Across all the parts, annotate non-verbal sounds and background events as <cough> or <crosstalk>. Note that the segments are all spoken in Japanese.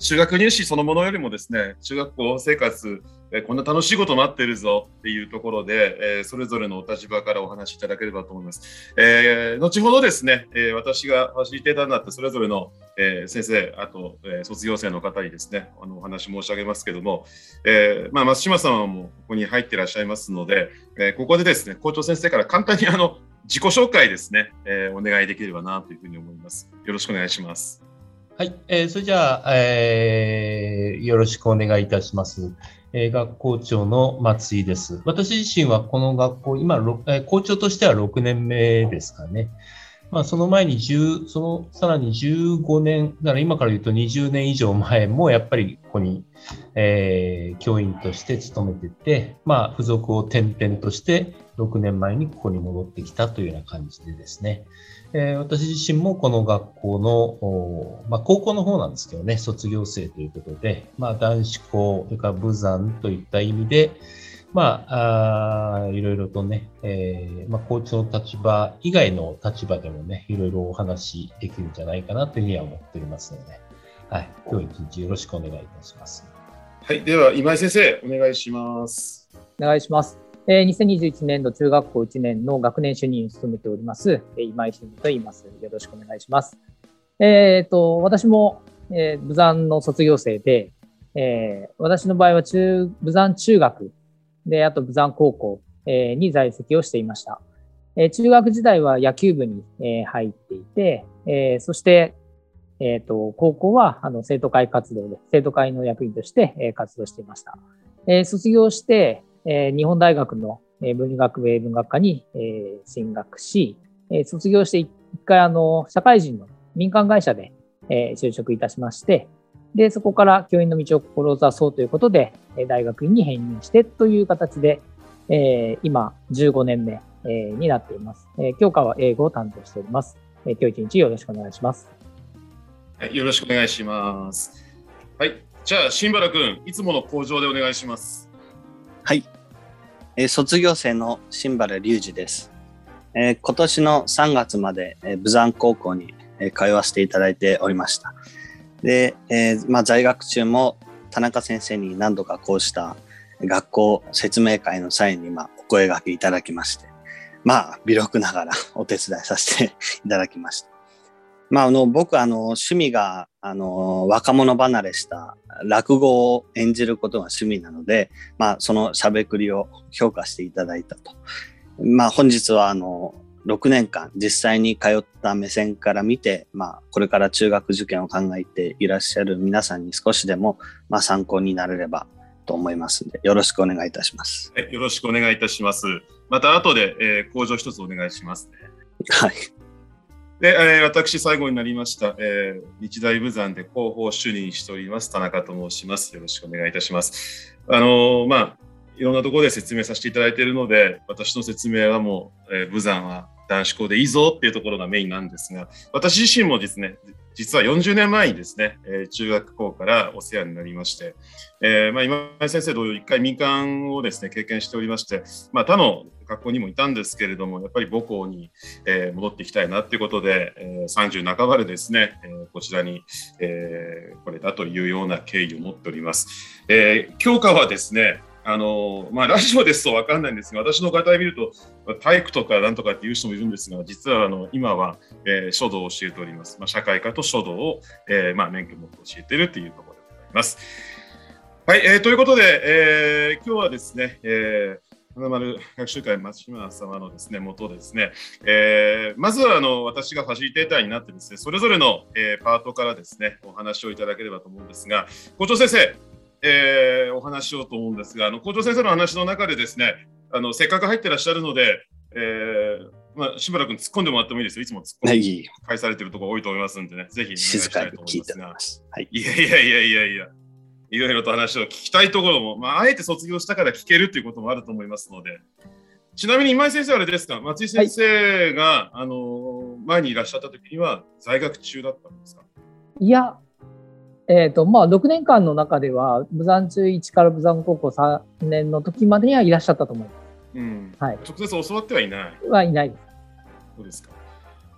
中学入試そのものよりもですね中学校生活えこんな楽しいこと待ってるぞっていうところで、え、それぞれのお立場からお話しいただければと思います。えー、後ほどですね、え、私がファシリテーターになってそれぞれの、え、先生、あと、え、卒業生の方にですね、あのお話申し上げますけども、えーまあ、松島さんもここに入ってらっしゃいますので、え、ここでですね、校長先生から簡単にあの自己紹介ですね、え、お願いできればなというふうに思います。よろしくお願いします。はい、えー、それじゃあ、えー、よろしくお願いいたします。えー、学校長の松井です。私自身はこの学校、今、えー、校長としては6年目ですかね。まあ、その前に10、そのさらに15年、だから今から言うと20年以上前もやっぱりここに、えー、教員として勤めてて、まあ、付属を転々として6年前にここに戻ってきたというような感じでですね、えー、私自身もこの学校の、まあ、高校の方なんですけどね、卒業生ということで、まあ、男子校、それから武山といった意味で、まあ、あいろいろとね、えー、まあ、校長の立場以外の立場でもね、いろいろお話できるんじゃないかなというふうには思っておりますので、はい、今日一日よろしくお願いいたします。はい、では今井先生、お願いします。お願いします。えー、2021年度中学校1年の学年主任を務めております、えー、今井真と言います。よろしくお願いします。えっ、ー、と、私も、えー、武山の卒業生で、えー、私の場合は中、武山中学で、あと武山高校、えー、に在籍をしていました。えー、中学時代は野球部に、えー、入っていて、えー、そして、えっ、ー、と、高校はあの生徒会活動で、生徒会の役員として、えー、活動していました。えー、卒業して、えー、日本大学の文理学部英文学科に、えー、進学し、えー、卒業して一回あの社会人の民間会社で、えー、就職いたしまして、で、そこから教員の道を志そうということで、大学院に編入してという形で、えー、今15年目、えー、になっています、えー。教科は英語を担当しております。えー、今日一日よろしくお願いします。はい、よろしくお願いします。はい、じゃあ、新原君、いつもの工場でお願いします。はい。えー、卒業生の新原隆二です。えー、今年の3月まで、えー、武山高校に、えー、通わせていただいておりました。で、えーまあ、在学中も田中先生に何度かこうした学校説明会の際に、まあ、お声掛けいただきまして、まあ、微力ながらお手伝いさせていただきました。まあ、あの僕あの趣味があの若者離れした落語を演じることが趣味なので、まあ、そのしゃべくりを評価していただいたと。まあ、本日はあの6年間実際に通った目線から見て、まあ、これから中学受験を考えていらっしゃる皆さんに少しでも、まあ、参考になれればと思いますので、よろしくお願いいたします。はい、よろしくお願いいたします。また後で、えー、工場一つお願いしますね。はい。で、えー、私、最後になりました、えー、日大武山で広報主任しております、田中と申します。よろしくお願いいたします。あのー、まあ、いろんなところで説明させていただいているので、私の説明はもう、えー、武山は男子校でいいぞっていうところがメインなんですが、私自身もですね、実は40年前にですね、えー、中学校からお世話になりまして、えー、まあ、今井先生同様、一回民間をですね、経験しておりまして、まあ、他の学校にもいたんですけれども、やっぱり母校に、え、戻っていきたいなということで、えー、30半ばでですね、え、こちらに、えー、来れたというような経緯を持っております。え、教科はですね、あのまあ、ラジオですと分かんないんですが、私の方で見ると、体育とかなんとかっていう人もいるんですが、実はあの今は、えー、書道を教えております。まあ、社会科と書道を、えーまあ、免許を持って教えているというところでございます。はい、えー、ということで、えー、今日はですね、えー花丸学習会松島様のですね元ですね、えー、まずはあの私がファシリテーターになってですねそれぞれの、えー、パートからですねお話をいただければと思うんですが校長先生、えー、お話しようと思うんですが、あの校長先生の話の中でですね、あのせっかく入ってらっしゃるので、えーまあ、しばらく突っ込んでもらってもいいですよ。いつも突っ込んではい。返されてるところ多いと思いますんでね、ぜひ静かに聞いてます。はい。いやいやいやいやいや、いろいろと話を聞きたいところも、まあ、あえて卒業したから聞けるということもあると思いますので、ちなみに今井先生はあれですか、松井先生が、あの前にいらっしゃった時には在学中だったんですか？いや、えっ、と、まあ、6年間の中では、武山中1から武山高校3年の時までにはいらっしゃったと思いまうん。はい直接教わってはいない。す。はいないです。そうですか。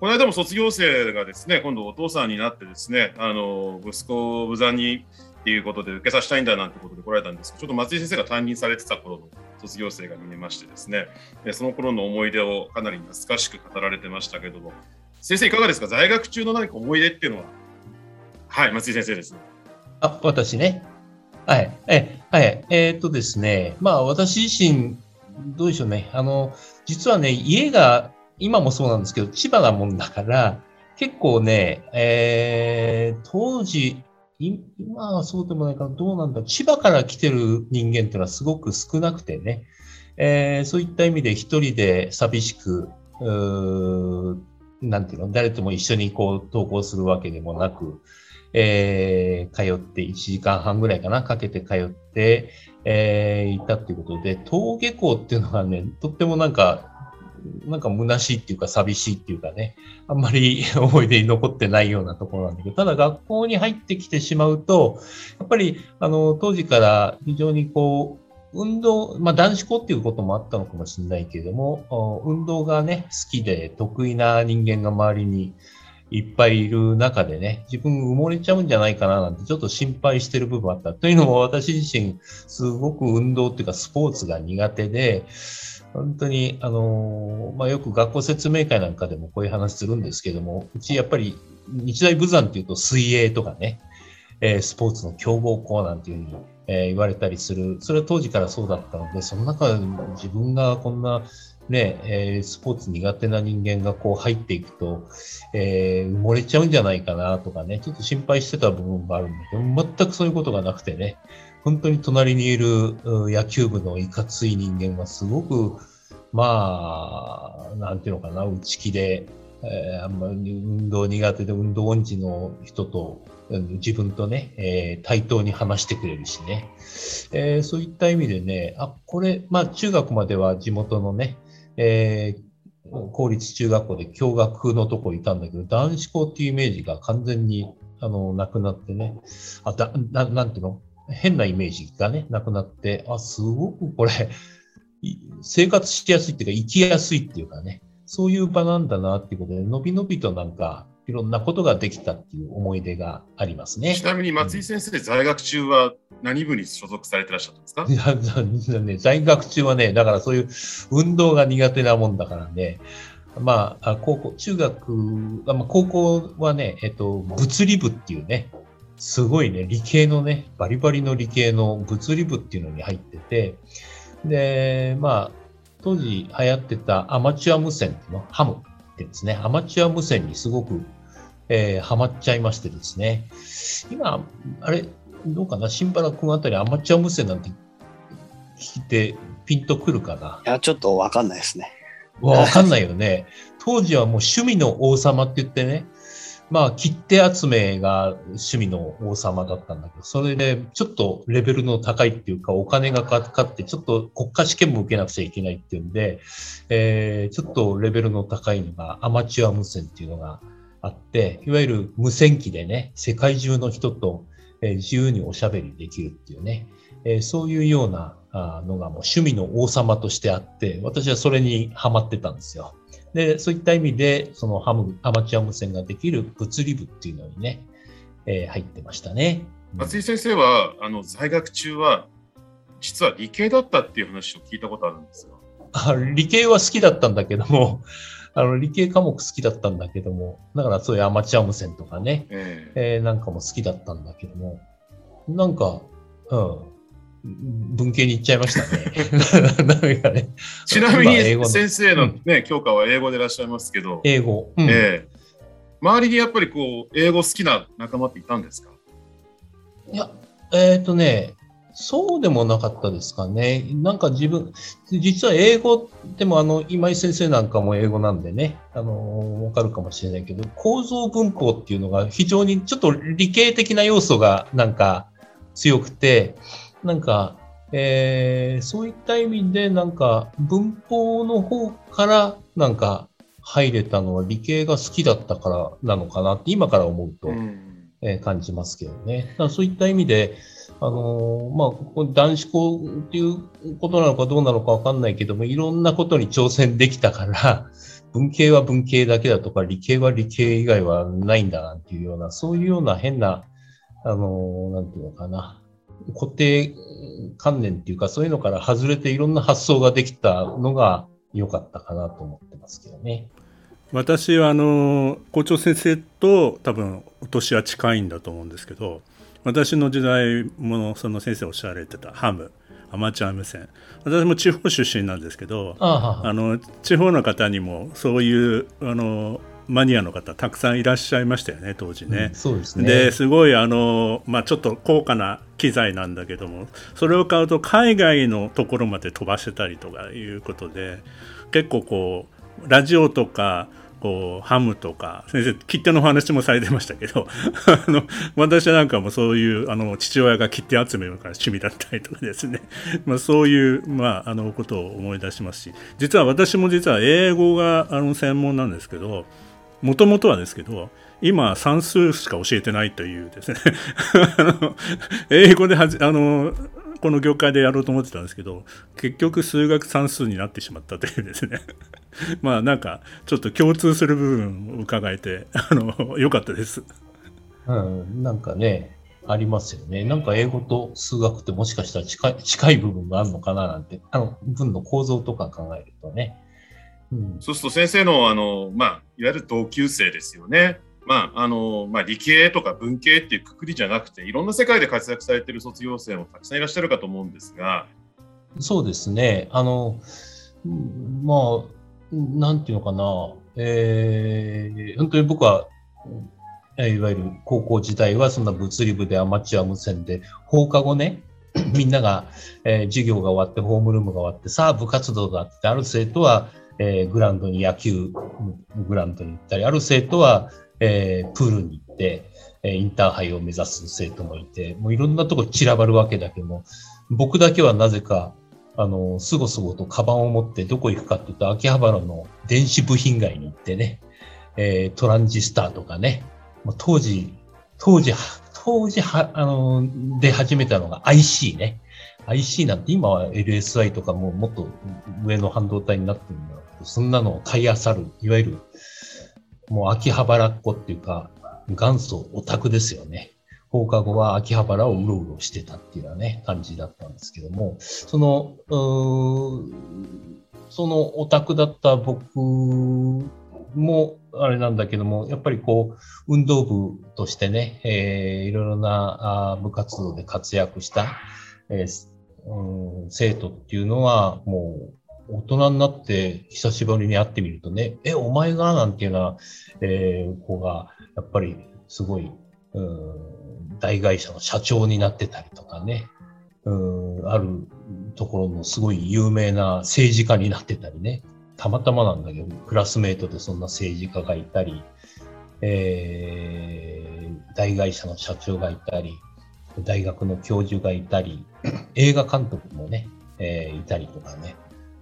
この間も卒業生がですね、今度お父さんになってですね、あの息子を無残にっていうことで受けさせたいんだなんてことで来られたんですけど、ちょっと松井先生が担任されてた頃の卒業生が見えましてですね、でその頃の思い出をかなり懐かしく語られてましたけども、先生いかがですか？在学中の何か思い出っていうのは？はい、松井先生です。あ、私ね。はい。え、はい。えーっとですね。まあ、私自身、どうでしょうね。あの、実はね、家が、今もそうなんですけど、千葉なもんだから、結構ね、えー、当時、今はそうでもないかな、どうなんだ。千葉から来てる人間っていうのはすごく少なくてね。えーそういった意味で一人で寂しく、うなんていうの、誰とも一緒にこう登校するわけでもなく、えー通って1時間半ぐらいかな、かけて通って、えーいたっていうことで、登下校っていうのがね、とってもなんか、なんか虚しいっていうか寂しいっていうかね、あんまり <laughs> 思い出に残ってないようなところなんだけど、ただ学校に入ってきてしまうと、やっぱりあの当時から非常にこう、運動、まあ男子校っていうこともあったのかもしれないけれども、運動がね、好きで得意な人間が周りにいっぱいいる中でね、自分埋もれちゃうんじゃないかななんてちょっと心配してる部分あった。というのも私自身、すごく運動っていうかスポーツが苦手で、本当に、あのまあ、よく学校説明会なんかでもこういう話するんですけども、うちやっぱり日大武山っていうと水泳とかね、えースポーツの強豪校なんていうふうに、えー言われたりする。それは当時からそうだったので、その中で自分がこんなね、えースポーツ苦手な人間がこう入っていくと、えー埋もれちゃうんじゃないかなとかね、ちょっと心配してた部分があるんだけど、全くそういうことがなくてね、本当に隣にいる野球部のいかつい人間はすごく、まあ、なんていうのかな、内気で、えーあんまり運動苦手で運動音痴の人と、自分とね、えー対等に話してくれるしね、えーそういった意味でね、あ、これ、まあ中学までは地元のね、えー公立中学校で共学のとこいたんだけど、男子校っていうイメージが完全にあのなくなってね、あだななんていうの？変なイメージがね、なくなって、あ、すごくこれ、生活しやすいっていうか、生きやすいっていうかね、そういう場なんだなっていうことで、のびのびとなんか、いろんなことができたっていう思い出がありますね。ちなみに松井先生、在学中は何部に所属されてらっしゃったんですか？<laughs> いやね、在学中はね、だからそういう運動が苦手なもんだからね、まあ、あ高校、中学、あまあ、高校はね、えっと、物理部っていうね、すごいね、理系のね、バリバリの理系の物理部っていうのに入ってて、で、まあ、当時流行ってたアマチュア無線っていうの、ハムってですね、アマチュア無線にすごく、えーハマっちゃいましてですね、今、あれ、どうかな、新原君あたりアマチュア無線なんて聞いてピンとくるかな？いや、ちょっとわかんないですね。わわかんないよね。<laughs> 当時はもう趣味の王様って言ってね、まあ切手集めが趣味の王様だったんだけど、それでちょっとレベルの高いっていうか、お金がかかって、ちょっと国家試験も受けなくちゃいけないっていうんで、えーちょっとレベルの高いのがアマチュア無線っていうのがあって、いわゆる無線機でね、世界中の人と、えー自由におしゃべりできるっていうね、えーそういうようなあのがもう趣味の王様としてあって、私はそれにハマってたんですよ。で、そういった意味で、そのハムアマチュア無線ができる物理部っていうのにね、えー入ってましたね。松井先生はあの在学中は実は理系だったっていう話を聞いたことあるんですよ。あ理系は好きだったんだけども、あの理系科目好きだったんだけども、だからそういうアマチュア無線とかね、ええ。えーなんかも好きだったんだけども、なんか、うん、文系に行っちゃいましたね。<laughs> ね。ちなみに先生の、ね教科は英語でいらっしゃいますけど、英語。うん。ええ。周りにやっぱりこう英語好きな仲間っていたんですか？いや、えっ、とね、そうでもなかったですかね。なんか自分、実は英語でもあの、今井先生なんかも英語なんでね、あの、わかるかもしれないけど、構造文法っていうのが非常にちょっと理系的な要素がなんか強くて、なんか、えー、そういった意味でなんか文法の方からなんか入れたのは理系が好きだったからなのかなって今から思うと、えー、感じますけどね。だそういった意味で、あの、まあ、男子校っていうことなのかどうなのかわかんないけども、いろんなことに挑戦できたから、<laughs> 文系は文系だけだとか、理系は理系以外はないんだなっていうような、そういうような変な、あの、なんていうのかな、固定観念っていうか、そういうのから外れていろんな発想ができたのが良かったかなと思ってますけどね。私はあの校長先生と多分年は近いんだと思うんですけど私の時代もその先生おっしゃられてたハムアマチュア無線。私も地方出身なんですけどあの地方の方にもそういうあのマニアの方たくさんいらっしゃいましたよね当時ね。うん、そうですね。ですごいあの、まあ、ちょっと高価な機材なんだけどもそれを買うと海外のところまで飛ばせたりとかいうことで結構こうラジオとかこうハムとか先生切手のお話もされてましたけど <laughs> あの私なんかもそういうあの父親が切手集めるから趣味だったりとかですね、<laughs> まあ、そういう、まあ、あのことを思い出しますし。実は私も実は英語があの専門なんですけどもともとはですけど今算数しか教えてないというですね。<laughs> 英語ではじあのこの業界でやろうと思ってたんですけど結局数学算数になってしまったというですね <laughs> まあなんかちょっと共通する部分を伺えてあの良かったです。うん、なんかねありますよね。なんか英語と数学ってもしかしたら近い近い部分があるのかななんてあの文の構造とか考えるとね。うん、そうすると先生のあの、まあ、いわゆる同級生ですよね。まああのまあ、理系とか文系っていうくくりじゃなくていろんな世界で活躍されている卒業生もたくさんいらっしゃるかと思うんですが。そうですね。あのまあなんていうのかな、えー、本当に僕は、いわゆる高校時代はそんな物理部でアマチュア無線で、放課後ね、<clears throat> みんなが、えー、授業が終わって、ホームルームが終わって、さあ部活動があって、ある生徒は、えー、グラウンドに野球グラウンドに行ったり、ある生徒は、えー、プールに行って、えインターハイを目指す生徒もいて、もういろんなとこ散らばるわけだけども、僕だけはなぜか、あの、すごすごとカバンを持ってどこ行くかっていうと、秋葉原の電子部品街に行ってね、えー、トランジスターとかね、当時、当時、当時は、あの、で始めたのが IC ね。IC なんて今は LSI とかももっと上の半導体になってるんだけど、そんなのを買い漁る、いわゆる、もう秋葉原っ子っていうか、元祖オタクですよね。放課後は秋葉原をうろうろしてたっていうようなね、感じだったんですけども、その、そのオタクだった僕も、あれなんだけども、やっぱりこう、運動部としてね、えー、いろいろなあ部活動で活躍した、えーうん、生徒っていうのは、もう、大人になって久しぶりに会ってみるとね、え、お前がなんていうような、えー、子が、やっぱりすごい、うん大会社の社長になってたりとかね、うんあるところのすごい有名な政治家になってたりね、たまたまなんだけど、クラスメートでそんな政治家がいたり、えー、大会社の社長がいたり、大学の教授がいたり、映画監督もね、えー、いたりとかね、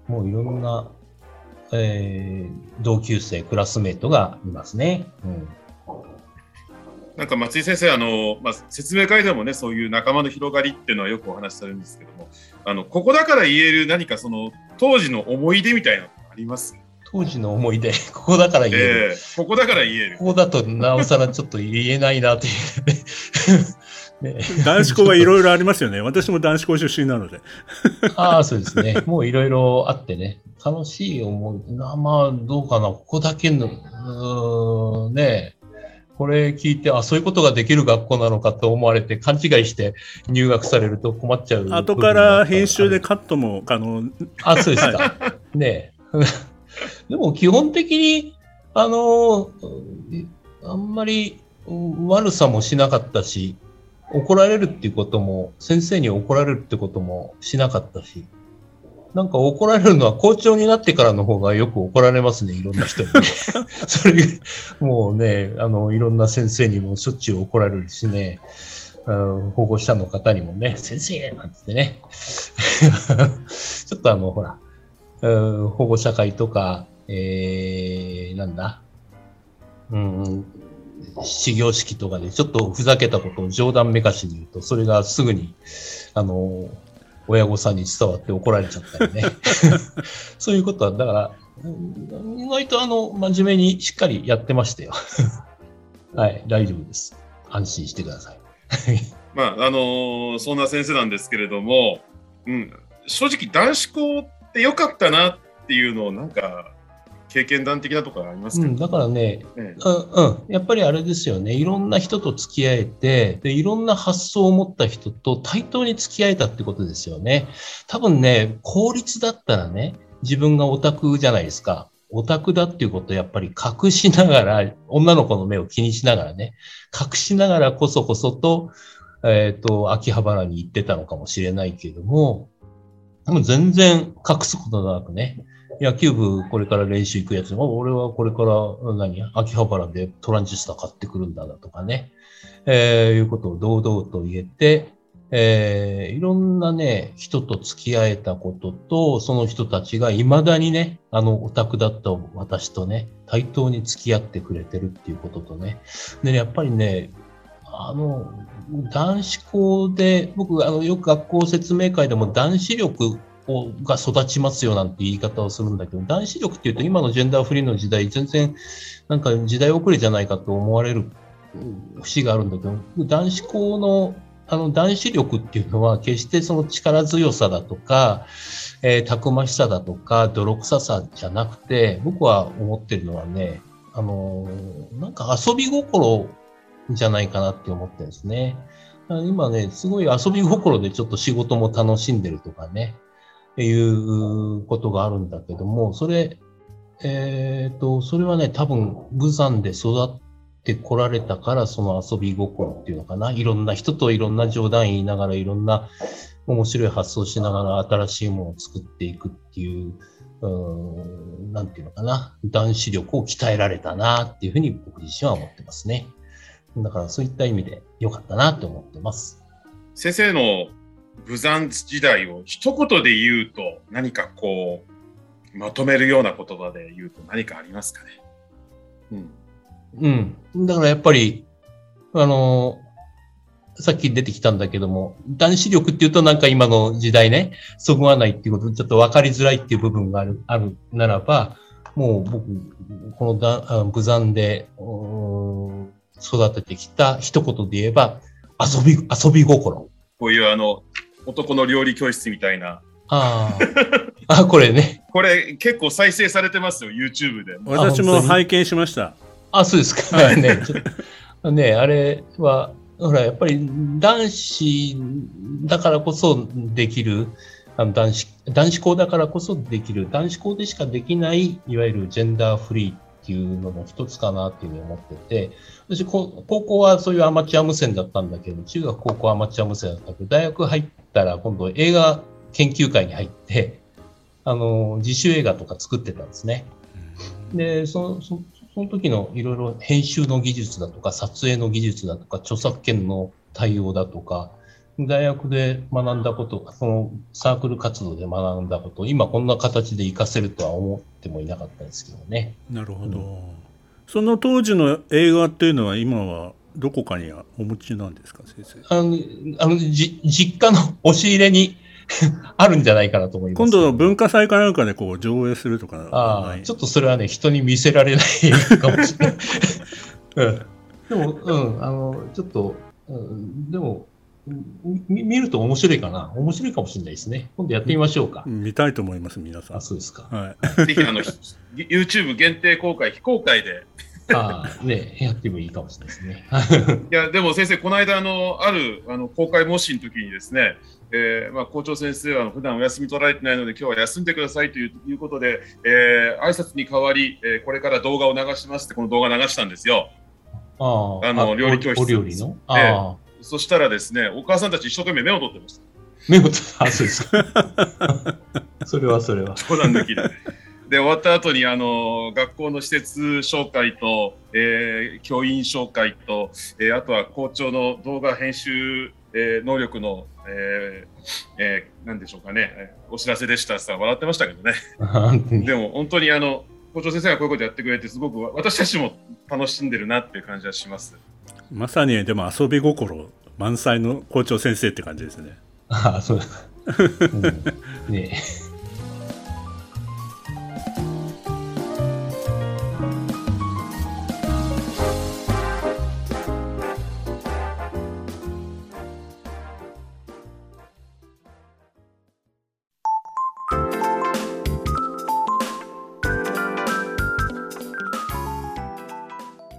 もういろんな、えー、同級生、クラスメートがいますね。うんなんか松井先生、あのまあ、説明会でもね、そういう仲間の広がりっていうのはよくお話しされるんですけども、あのここだから言える何かその当時の思い出みたいなのあります？当時の思い出、<laughs> ここだから言える。えー、ここだから言える。ここだとなおさらちょっと言えないなというね。<laughs> 男子校はいろいろありますよね。私も男子校出身なので。<laughs> ああ、そうですね。もういろいろあってね。楽しい思いな、まあ、どうかな。ここだけの、うん、ね、これ聞いて、あ、そういうことができる学校なのかと思われて、勘違いして入学されると困っちゃう。後から編集でカットも可能。あ、そうですか。ね <laughs> でも基本的に、あの、あんまり悪さもしなかったし、怒られるっていうことも、先生に怒られるってこともしなかったし、なんか怒られるのは校長になってからの方がよく怒られますね、いろんな人に。<laughs> それ、もうね、あの、いろんな先生にもしょっちゅう怒られるしね、保護者の方にもね、先生なんつってね。<laughs> ちょっとあの、ほら、保護者会とか、えー、なんだ、うん、始業式とかでちょっとふざけたことを冗談めかしに言うと、それがすぐに、あの、親御さんに伝わって怒られちゃったりね。<laughs> そういうことは、だから、意外とあの、真面目にしっかりやってましたよ。<laughs> はい、大丈夫です。安心してください。<laughs> まあ、あのー、そんな先生なんですけれども、うん、正直男子校って良かったなっていうのをなんか経験談的なところありますか、うん、だからね、ええ、うん、うん、やっぱりあれですよね、いろんな人と付き合えてで、いろんな発想を持った人と対等に付き合えたってことですよね。多分ね、公立だったらね、自分がオタクじゃないですか。オタクだっていうことをやっぱり隠しながら、女の子の目を気にしながらね、隠しながらこそこそと、えっ、ー、と、秋葉原に行ってたのかもしれないけれども、も全然隠すことなくね、野球部これから練習行くやつも、俺はこれから何秋葉原でトランジスタ買ってくるんだなとかね、えー、いうことを堂々と言えて、えー、いろんなね、人と付き合えたことと、その人たちが未だにね、あの、オタクだった私とね、対等に付き合ってくれてるっていうこととね。で、ね、やっぱりね、あの、男子校で、僕、あの、よく学校説明会でも男子力が育ちますよなんて言い方をするんだけど、男子力っていうと今のジェンダーフリーの時代、全然なんか時代遅れじゃないかと思われる節があるんだけど、男子校のあの男子力っていうのは決してその力強さだとか、えー、たくましさだとか泥臭さじゃなくて、僕は思ってるのはね、あのー、なんか遊び心じゃないかなって思ってるんですね。今ね、すごい遊び心でちょっと仕事も楽しんでるとかね、いうことがあるんだけども、それ、えっ、ー、と、それはね、多分、武山で育ってこられたから、その遊び心っていうのかな。いろんな人といろんな冗談言いながら、いろんな面白い発想しながら新しいものを作っていくっていう、うんなんていうのかな。男子力を鍛えられたなっていうふうに僕自身は思ってますね。だからそういった意味で良かったなと思ってます。先生の武山時代を一言で言うと何かこうまとめるような言葉で言うと何かありますかね？うん。うん。だからやっぱり、あのさっき出てきたんだけども、男子力っていうとなんか今の時代ね、そぐわないっていうことちょっと分かりづらいっていう部分がある、あるならば、もう僕、このだ武山で育ててきた一言で言えば、遊び、遊び心。こういうあの、男の料理教室みたいな。ああ、これね。これ結構再生されてますよ、YouTube で。私も拝見しました。あ、そうですか。ね、ね、あれは、ほら、やっぱり男子だからこそできる、あの男子男子校だからこそできる、男子校でしかできない、いわゆるジェンダーフリーっていうのの一つかなっていうふうに思ってて、私、高校はそういうアマチュア無線だったんだけど、中学、高校アマチュア無線だったけど、大学入ったら今度映画研究会に入って、<laughs> あの、自主映画とか作ってたんですね。で、その、そその時のいろいろ編集の技術だとか、撮影の技術だとか、著作権の対応だとか、大学で学んだこと、そのサークル活動で学んだこと、今こんな形で活かせるとは思ってもいなかったですけどね。なるほど。うん、その当時の映画っていうのは今はどこかにお持ちなんですか、先生？あの、あのじ実家の押し入れに <laughs> あるんじゃないかなと思います。今度文化祭かなんかでこう上映するとかああ、ちょっとそれはね、人に見せられないかもしれない。うん。でも、うん、あの、ちょっと、うん、でも、見ると面白いかな面白いかもしれないですね。今度やってみましょうか。見たいと思います、皆さん。あ、そうですか。はい。ぜひ、あの、<laughs> YouTube 限定公開、非公開で。ああ、ね、やってもいいかもしれないですね。<laughs> いや、でも先生、この間、あの、ある、あの、公開模試の時にですね、えーまあ、校長先生は普段お休み取られてないので今日は休んでくださいといういうことで、えー、挨拶に代わり、えー、これから動画を流しますってこの動画流したんですよ。ああの料理教室お料理の？あそしたらですね、お母さんたち一生懸命目を取ってました。目を取った、あ、そうですか。<laughs> それはそれは。冗談抜きで。で、終わった後に、あの、学校の施設紹介と、えー教員紹介と、えーあとは校長の動画編集、えー能力の、えーえーなんでしょうかね、えーお知らせでしたさ、笑ってましたけどね。<laughs> でも本当にあの、校長先生がこういうことやってくれて、すごく私たちも楽しんでるなっていう感じはします。まさにでも遊び心満載の校長先生って感じですね。<laughs> あ、そう。うん、ね